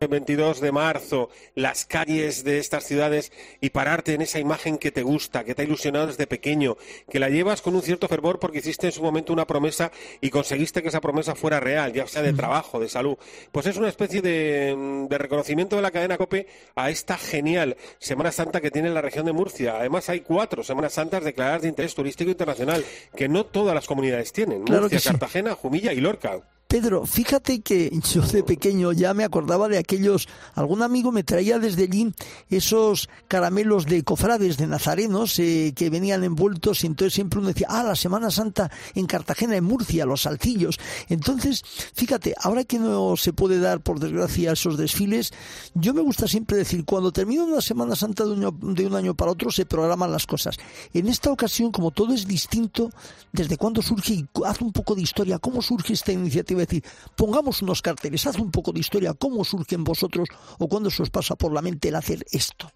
Speaker 6: 22 de marzo, las calles de estas ciudades y pararte en esa imagen que te gusta, que te ha ilusionado desde pequeño, que la llevas con un cierto fervor porque hiciste en su momento una promesa y conseguiste que esa promesa fuera real, ya sea de trabajo, de salud. Pues es una especie de, de reconocimiento de la cadena COPE a esta genial Semana Santa que tiene la región de Murcia. Además, hay cuatro Semanas Santas declaradas de interés turístico internacional, que no todas las comunidades tienen. Murcia, Cartagena, Jumilla y Lorca.
Speaker 2: Pedro, fíjate que yo de pequeño ya me acordaba de aquellos, algún amigo me traía desde allí esos caramelos de cofrades, de nazarenos, eh, que venían envueltos y entonces siempre uno decía, ah, la Semana Santa en Cartagena, en Murcia, los salcillos. Entonces, fíjate, ahora que no se puede dar, por desgracia, esos desfiles, yo me gusta siempre decir, cuando termina una Semana Santa de un, de un año para otro, se programan las cosas. En esta ocasión, como todo es distinto, desde cuándo surge, y haz un poco de historia, cómo surge esta iniciativa decir, pongamos unos carteles, haz un poco de historia, cómo surgen vosotros o cuándo se os pasa por la mente el hacer esto.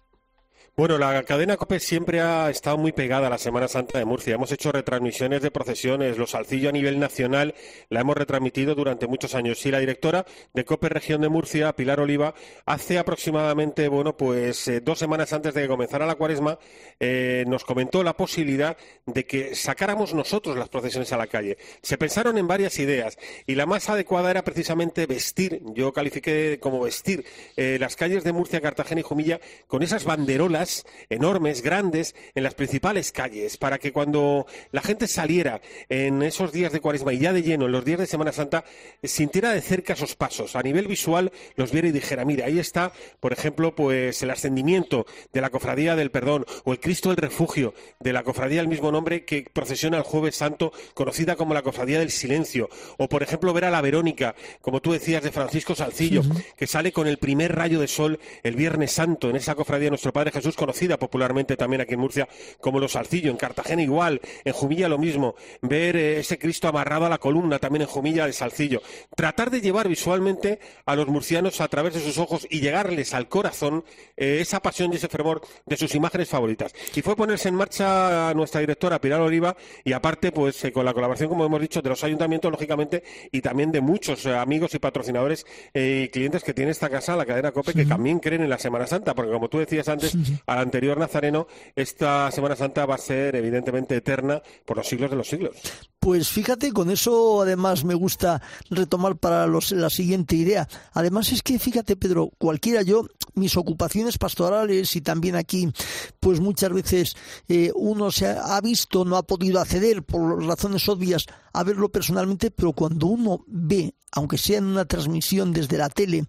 Speaker 6: Bueno, la cadena COPE siempre ha estado muy pegada a la Semana Santa de Murcia. Hemos hecho retransmisiones de procesiones, los salcillos a nivel nacional la hemos retransmitido durante muchos años. Y la directora de COPE Región de Murcia, Pilar Oliva, hace aproximadamente, bueno, pues eh, dos semanas antes de que comenzara la cuaresma, eh, nos comentó la posibilidad de que sacáramos nosotros las procesiones a la calle. Se pensaron en varias ideas y la más adecuada era precisamente vestir, yo califiqué como vestir eh, las calles de Murcia, Cartagena y Jumilla con esas banderolas enormes, grandes, en las principales calles, para que cuando la gente saliera en esos días de cuaresma y ya de lleno, en los días de Semana Santa, sintiera de cerca esos pasos, a nivel visual los viera y dijera, mira, ahí está, por ejemplo, pues el ascendimiento de la Cofradía del Perdón o el Cristo del Refugio de la Cofradía del mismo nombre que procesiona el Jueves Santo, conocida como la Cofradía del Silencio, o por ejemplo ver a la Verónica, como tú decías, de Francisco Salcillo, que sale con el primer rayo de sol el Viernes Santo en esa Cofradía de nuestro Padre Jesús conocida popularmente también aquí en Murcia como los Salcillo, en Cartagena igual, en Jumilla lo mismo, ver eh, ese Cristo amarrado a la columna también en Jumilla de Salcillo, tratar de llevar visualmente a los murcianos a través de sus ojos y llegarles al corazón eh, esa pasión y ese fervor de sus imágenes favoritas. Y fue ponerse en marcha nuestra directora Pilar Oliva y aparte pues eh, con la colaboración como hemos dicho de los ayuntamientos lógicamente y también de muchos amigos y patrocinadores y clientes que tiene esta casa, la cadena COPE, que también creen en la Semana Santa, porque como tú decías antes, al anterior Nazareno, esta Semana Santa va a ser evidentemente eterna por los siglos de los siglos.
Speaker 2: Pues fíjate, con eso además me gusta retomar para los, la siguiente idea. Además es que, fíjate Pedro, cualquiera yo, mis ocupaciones pastorales y también aquí, pues muchas veces eh, uno se ha visto, no ha podido acceder por razones obvias a verlo personalmente, pero cuando uno ve, aunque sea en una transmisión desde la tele,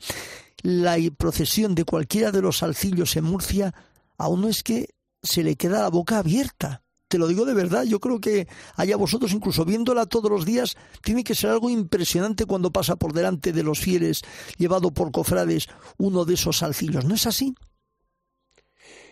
Speaker 2: la procesión de cualquiera de los salcillos en Murcia, a uno es que se le queda la boca abierta. Te lo digo de verdad, yo creo que allá vosotros, incluso viéndola todos los días, tiene que ser algo impresionante cuando pasa por delante de los fieles, llevado por cofrades, uno de esos salcillos. ¿No es así?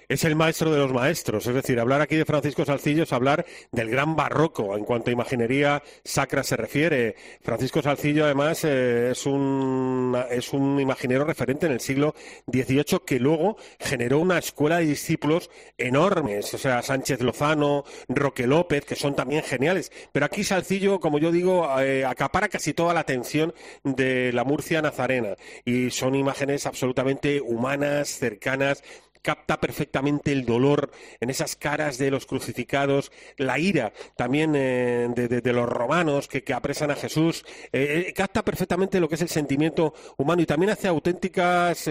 Speaker 6: Es el maestro de los maestros. Es decir, hablar aquí de Francisco Salcillo es hablar del gran barroco en cuanto a imaginería sacra se refiere. Francisco Salcillo, además, eh, es, un, es un imaginero referente en el siglo XVIII que luego generó una escuela de discípulos enormes. O sea, Sánchez Lozano, Roque López, que son también geniales. Pero aquí Salcillo, como yo digo, eh, acapara casi toda la atención de la Murcia nazarena. Y son imágenes absolutamente humanas, cercanas, capta perfectamente el dolor en esas caras de los crucificados, la ira también eh, de, los romanos que, apresan a Jesús, eh, capta perfectamente lo que es el sentimiento humano y también hace auténticas,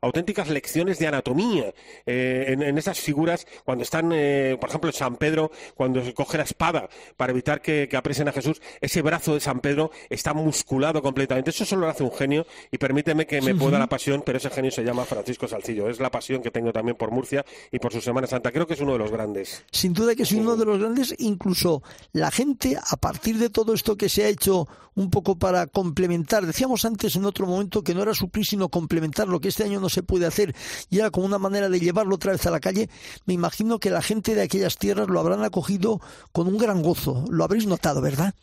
Speaker 6: auténticas lecciones de anatomía en, esas figuras cuando están, por ejemplo, San Pedro, cuando se coge la espada para evitar que, que apresen a Jesús, ese brazo de San Pedro está musculado completamente. Eso solo lo hace un genio y permíteme que me pueda la pasión, pero ese genio se llama Francisco Salcillo. Es la pasión que tengo también por Murcia y por su Semana Santa. Creo que es uno de los grandes.
Speaker 2: Sin duda que es uno de los grandes. Incluso la gente, a partir de todo esto que se ha hecho un poco para complementar, decíamos antes en otro momento que no era suplir, sino complementar lo que este año no se puede hacer y era como una manera de llevarlo otra vez a la calle, me imagino que la gente de aquellas tierras lo habrán acogido con un gran gozo. Lo habréis notado, ¿verdad?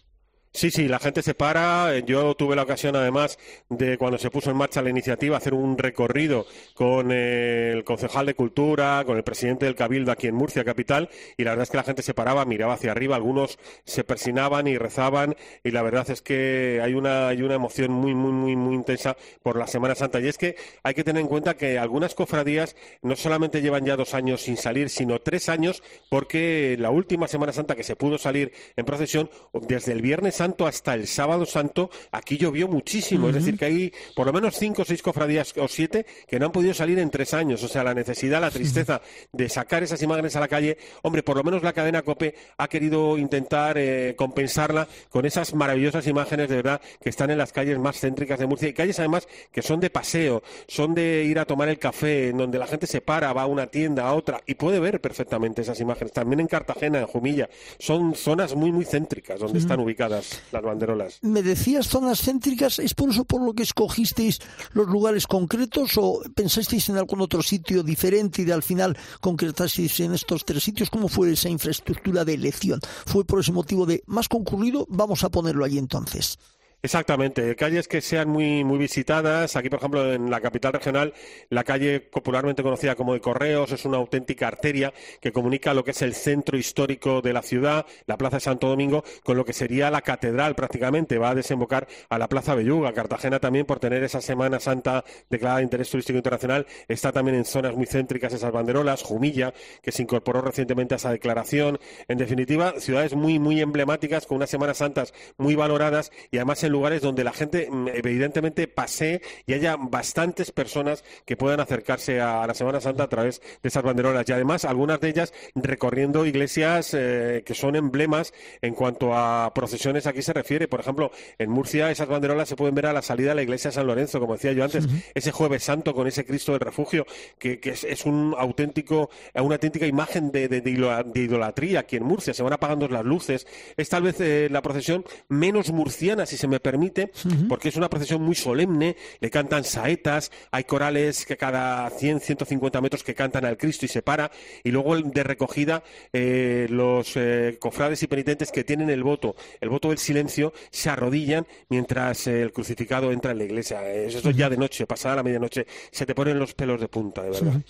Speaker 6: Sí, sí, la gente se para. Yo tuve la ocasión, además, de cuando se puso en marcha la iniciativa, hacer un recorrido con el concejal de Cultura, con el presidente del Cabildo aquí en Murcia, capital, y la verdad es que la gente se paraba, miraba hacia arriba, algunos se persinaban y rezaban, y la verdad es que hay una, hay una emoción muy, muy, muy, muy intensa por la Semana Santa. Y es que hay que tener en cuenta que algunas cofradías no solamente llevan ya dos años sin salir, sino tres años, porque la última Semana Santa que se pudo salir en procesión, desde el viernes Santo hasta el Sábado Santo, aquí llovió muchísimo. Es decir, que hay por lo menos cinco o seis cofradías o siete que no han podido salir en tres años. O sea, la necesidad, la tristeza de sacar esas imágenes a la calle, hombre, por lo menos la cadena COPE ha querido intentar eh, compensarla con esas maravillosas imágenes de verdad que están en las calles más céntricas de Murcia y calles además que son de paseo, son de ir a tomar el café, en donde la gente se para, va a una tienda, a otra y puede ver perfectamente esas imágenes. También en Cartagena, en Jumilla, son zonas muy, muy céntricas donde están ubicadas las, banderolas.
Speaker 2: Me decías zonas céntricas, ¿es por eso por lo que escogisteis los lugares concretos o pensasteis en algún otro sitio diferente y al final concretasteis en estos tres sitios? ¿Cómo fue esa infraestructura de elección? ¿Fue por ese motivo de más concurrido? Vamos a ponerlo allí entonces.
Speaker 6: Exactamente, calles que sean muy, muy visitadas. Aquí, por ejemplo, en la capital regional, la calle popularmente conocida como de Correos es una auténtica arteria que comunica lo que es el centro histórico de la ciudad, la Plaza de Santo Domingo, con lo que sería la catedral prácticamente. Va a desembocar a la Plaza Belluga. Cartagena también, por tener esa Semana Santa declarada de interés turístico internacional, está también en zonas muy céntricas esas banderolas. Jumilla, que se incorporó recientemente a esa declaración. En definitiva, ciudades muy, muy emblemáticas, con unas Semanas Santas muy valoradas y además en lugares donde la gente mm, evidentemente pase y haya bastantes personas que puedan acercarse a la Semana Santa a través de esas banderolas y además algunas de ellas recorriendo iglesias eh, que son emblemas en cuanto a procesiones aquí se refiere. Por ejemplo, en Murcia esas banderolas se pueden ver a la salida de la iglesia de San Lorenzo, como decía yo antes, ese jueves santo con ese Cristo del refugio que, es, un auténtico, una auténtica imagen de, de, idolatría aquí en Murcia. Se van apagando las luces. Es tal vez eh, la procesión menos murciana, si se me permite, porque es una procesión muy solemne, le cantan saetas, hay corales que cada 100, 150 metros que cantan al Cristo y se para, y luego de recogida eh, los eh, cofrades y penitentes que tienen el voto, el voto del silencio, se arrodillan mientras el crucificado entra en la iglesia. Eso es ya de noche, pasada la medianoche, se te ponen los pelos de punta, de verdad.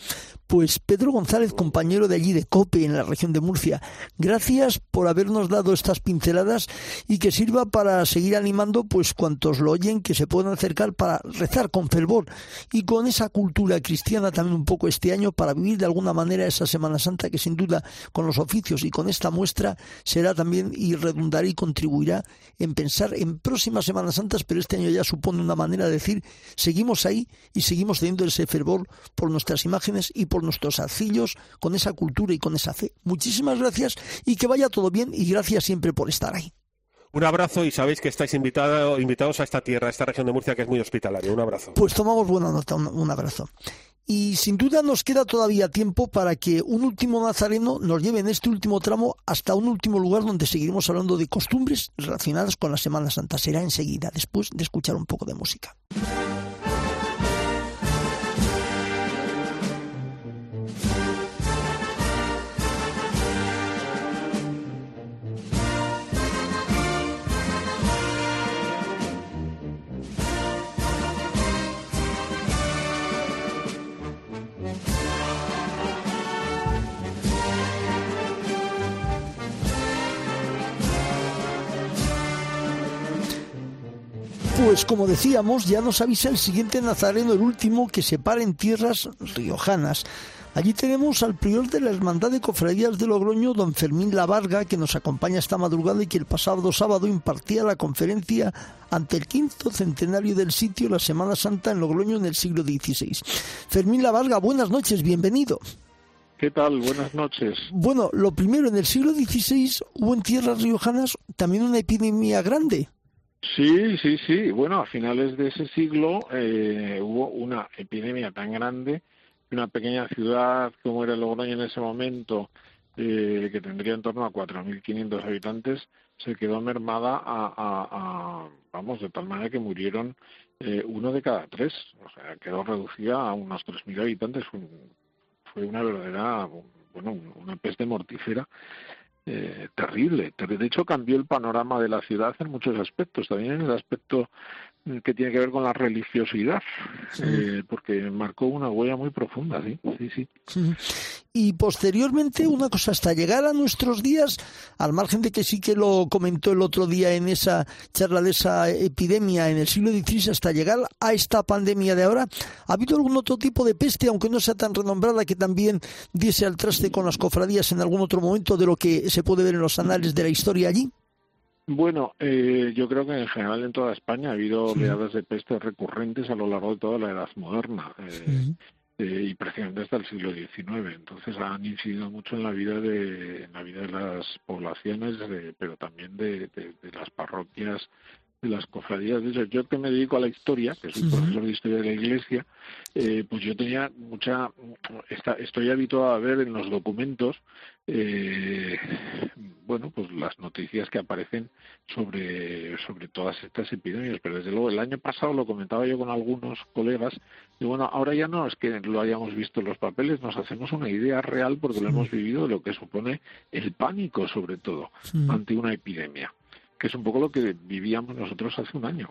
Speaker 2: Pues Pedro González, compañero de allí de COPE en la región de Murcia, gracias por habernos dado estas pinceladas y que sirva para seguir animando pues cuantos lo oyen que se puedan acercar para rezar con fervor y con esa cultura cristiana también un poco este año para vivir de alguna manera esa Semana Santa que sin duda con los oficios y con esta muestra será también y redundará y contribuirá en pensar en próximas Semanas Santas, pero este año ya supone una manera de decir seguimos ahí y seguimos teniendo ese fervor por nuestras imágenes y por nuestros arcillos con esa cultura y con esa fe. Muchísimas gracias y que vaya todo bien y gracias siempre por estar ahí.
Speaker 6: Un abrazo y sabéis que estáis invitados a esta tierra, a esta región de Murcia que es muy hospitalaria. Un abrazo.
Speaker 2: Pues tomamos buena nota, un, abrazo. Y sin duda nos queda todavía tiempo para que un último nazareno nos lleve en este último tramo hasta un último lugar donde seguiremos hablando de costumbres relacionadas con la Semana Santa. Será enseguida, después de escuchar un poco de música. Pues como decíamos, ya nos avisa el siguiente nazareno, el último que se para en tierras riojanas. Allí tenemos al prior de la Hermandad de Cofradías de Logroño, don Fermín Lavarga, que nos acompaña esta madrugada y que el pasado sábado impartía la conferencia ante el quinto centenario del sitio, la Semana Santa en Logroño en el siglo XVI. Fermín Lavarga, buenas noches, bienvenido.
Speaker 7: ¿Qué tal? Buenas noches.
Speaker 2: Bueno, lo primero, en el siglo XVI hubo en tierras riojanas también una epidemia grande.
Speaker 7: Sí, sí, sí. Bueno, a finales de ese siglo eh, hubo una epidemia tan grande una pequeña ciudad como era Logroño en ese momento, eh, que tendría en torno a 4.500 habitantes, se quedó mermada a, vamos, de tal manera que murieron eh, uno de cada tres. O sea, quedó reducida a unos 3.000 habitantes. Fue, una verdadera, bueno, una peste mortífera. Eh, terrible. De hecho, cambió el panorama de la ciudad en muchos aspectos. También en el aspecto que tiene que ver con la religiosidad, eh, porque marcó una huella muy profunda, sí, sí, sí.
Speaker 2: Y posteriormente, una cosa, hasta llegar a nuestros días, al margen de que sí que lo comentó el otro día en esa charla de esa epidemia en el siglo XVI, hasta llegar a esta pandemia de ahora, ¿ha habido algún otro tipo de peste, aunque no sea tan renombrada, que también diese al traste con las cofradías en algún otro momento de lo que se puede ver en los anales de la historia allí?
Speaker 7: Bueno, eh, yo creo que en general en toda España ha habido oleadas de peste recurrentes a lo largo de toda la edad moderna. Eh, eh, y precisamente hasta el siglo XIX. Entonces han incidido mucho en la vida de, en la vida de las poblaciones, pero también de, las parroquias, de las cofradías. De yo que me dedico a la historia, que soy profesor de historia de la Iglesia, pues yo tenía mucha, estoy habituado a ver en los documentos eh, bueno, pues las noticias que aparecen sobre, sobre todas estas epidemias. Pero desde luego, el año pasado lo comentaba yo con algunos colegas, y bueno, ahora ya no es que lo hayamos visto en los papeles, nos hacemos una idea real porque lo hemos vivido de lo que supone el pánico, sobre todo, ante una epidemia que es un poco lo que vivíamos nosotros hace un año.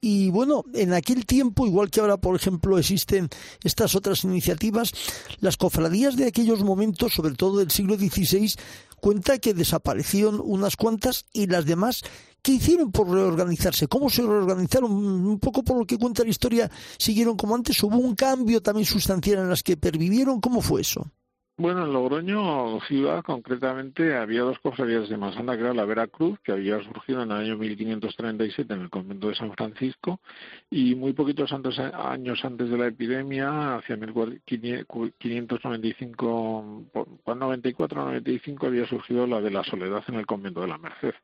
Speaker 2: Y bueno, en aquel tiempo, igual que ahora, por ejemplo, existen estas otras iniciativas, las cofradías de aquellos momentos, sobre todo del siglo XVI, cuenta que desaparecieron unas cuantas y las demás ¿Qué hicieron por reorganizarse? ¿Cómo se reorganizaron? Un poco por lo que cuenta la historia, siguieron como antes. ¿Hubo un cambio también sustancial en las que pervivieron? ¿Cómo fue eso?
Speaker 7: Bueno, en Logroño ciudad concretamente había dos cofradías de Manzana, que era la Veracruz, que había surgido en el año 1537 en el convento de San Francisco, y muy poquitos años antes de la epidemia, hacia 1595, 94-95, había surgido la de la Soledad en el convento de la Merced.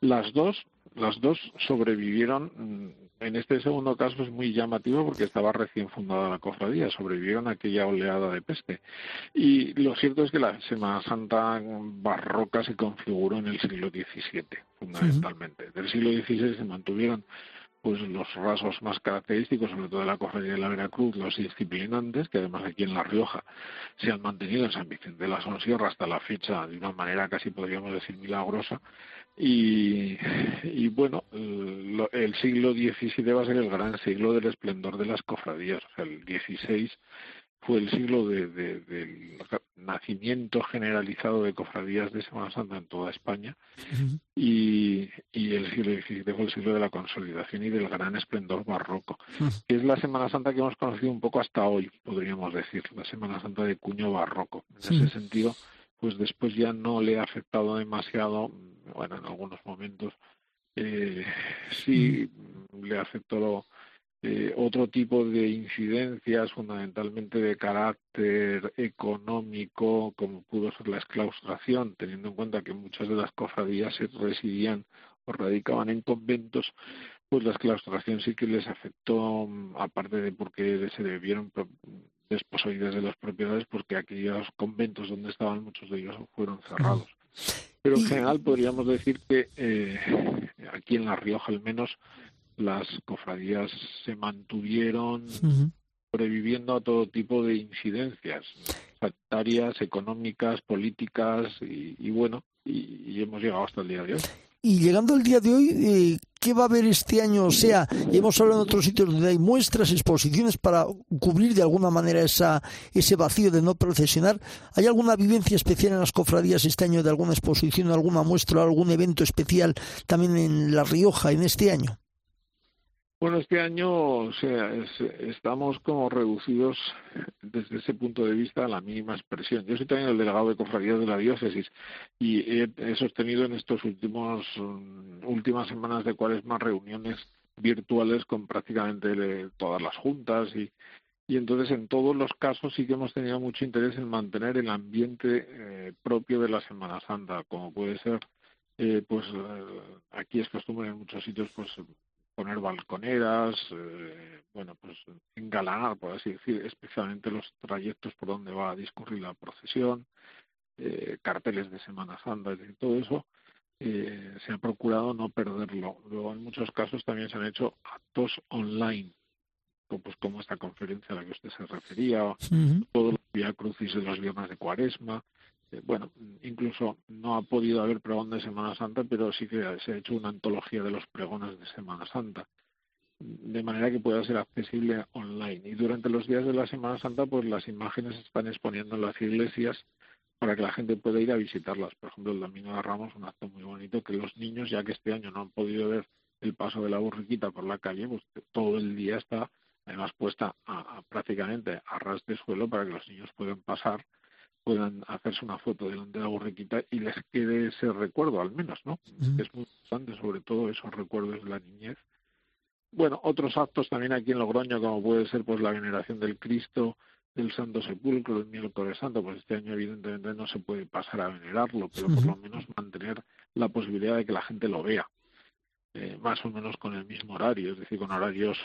Speaker 7: Las dos, las dos sobrevivieron mm, en este segundo caso es muy llamativo porque estaba recién fundada la cofradía, sobrevivieron a aquella oleada de peste. Y lo cierto es que la Semana Santa barroca se configuró en el siglo XVII, fundamentalmente. Del siglo XVI se mantuvieron pues los rasgos más característicos, sobre todo de la cofradía de la Veracruz, los disciplinantes, que además aquí en La Rioja se han mantenido en San Vicente de la Sonsierra hasta la fecha de una manera casi podríamos decir milagrosa, y, y bueno, el, siglo XVII va a ser el gran siglo del esplendor de las cofradías. O sea, el XVI fue el siglo de, del nacimiento generalizado de cofradías de Semana Santa en toda España y, y, el siglo XVII fue el siglo de la consolidación y del gran esplendor barroco, que es la Semana Santa que hemos conocido un poco hasta hoy, podríamos decir, la Semana Santa de cuño barroco. En ese sentido, pues después ya no le ha afectado demasiado, bueno, en algunos momentos eh, sí mm. le afectó eh, otro tipo de incidencias, fundamentalmente de carácter económico, como pudo ser la exclaustración, teniendo en cuenta que muchas de las cofradías residían o radicaban en conventos, pues la exclaustración sí que les afectó, mm, aparte de porque se debieron desposeídas de las propiedades porque aquellos conventos donde estaban muchos de ellos fueron cerrados. Pero en general podríamos decir que eh, aquí en La Rioja al menos las cofradías se mantuvieron sobreviviendo a todo tipo de incidencias sanitarias, económicas, políticas y, bueno, y hemos llegado hasta el día de hoy.
Speaker 2: Y llegando al día de hoy, eh, ¿qué va a haber este año? O sea, hemos hablado en otros sitios donde hay muestras, exposiciones para cubrir de alguna manera esa, ese vacío de no procesionar. ¿Hay alguna vivencia especial en las cofradías este año de alguna exposición, alguna muestra, algún evento especial también en La Rioja en este año?
Speaker 7: Bueno, este año o sea, estamos como reducidos desde ese punto de vista a la mínima expresión. Yo soy también el delegado de cofradías de la diócesis y he, sostenido en estos últimos mm, últimas semanas de más reuniones virtuales con prácticamente todas las juntas y, y entonces en todos los casos sí que hemos tenido mucho interés en mantener el ambiente eh, propio de la Semana Santa, como puede ser eh, pues eh, aquí es costumbre en muchos sitios pues poner balconeras, eh, bueno, pues engalanar, por así decir, especialmente los trayectos por donde va a discurrir la procesión, eh, carteles de Semana Santa, y todo eso, eh, se ha procurado no perderlo. Luego, en muchos casos también se han hecho actos online, pues como esta conferencia a la que usted se refería, todos los vía crucis de los viernes de cuaresma, bueno, incluso no ha podido haber pregón de Semana Santa, pero sí que se ha hecho una antología de los pregones de Semana Santa, de manera que pueda ser accesible online. Y durante los días de la Semana Santa, pues las imágenes se están exponiendo en las iglesias para que la gente pueda ir a visitarlas. Por ejemplo, el Domingo de Ramos, un acto muy bonito que los niños, ya que este año no han podido ver el paso de la burriquita por la calle, pues todo el día está además puesta prácticamente a ras de suelo para que los niños puedan pasar puedan hacerse una foto delante de la borriquita y les quede ese recuerdo al menos, ¿no? Es muy importante, sobre todo esos recuerdos de la niñez. Bueno, otros actos también aquí en Logroño, como puede ser pues la veneración del Cristo, del Santo Sepulcro, del miércoles santo, pues este año evidentemente no se puede pasar a venerarlo, pero por lo menos mantener la posibilidad de que la gente lo vea. Eh, más o menos con el mismo horario, es decir, con horarios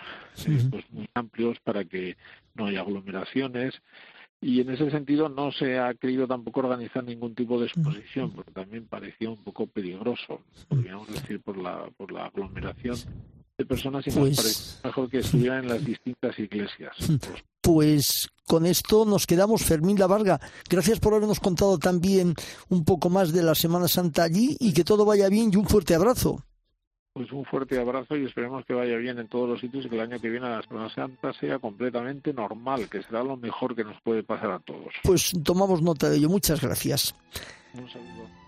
Speaker 7: eh, pues muy amplios para que no haya aglomeraciones y en ese sentido no se ha querido tampoco organizar ningún tipo de exposición porque también parecía un poco peligroso podríamos decir por la por la aglomeración de personas y nos pues parece mejor que estuvieran en las distintas iglesias.
Speaker 2: Pues con esto nos quedamos. Fermín La Varga gracias por habernos contado también un poco más de la Semana Santa allí y que todo vaya bien y un fuerte abrazo
Speaker 7: pues un fuerte abrazo y esperemos que vaya bien en todos los sitios y que el año que viene la Semana Santa sea completamente normal, que será lo mejor que nos puede pasar a todos.
Speaker 2: Pues tomamos nota de ello. Muchas gracias.
Speaker 7: Un saludo.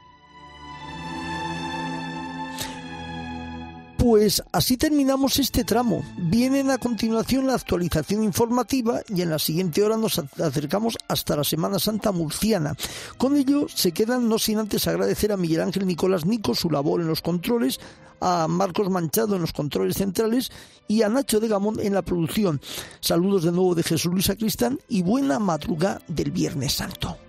Speaker 2: Pues así terminamos este tramo. Vienen a continuación la actualización informativa y en la siguiente hora nos acercamos hasta la Semana Santa murciana. Con ello se quedan no sin antes agradecer a Miguel Ángel Nicolás Nico su labor en los controles, a Marcos Manchado en los controles centrales y a Nacho de Gamón en la producción. Saludos de nuevo de Jesús Luis Sacristán y buena madrugada del Viernes Santo.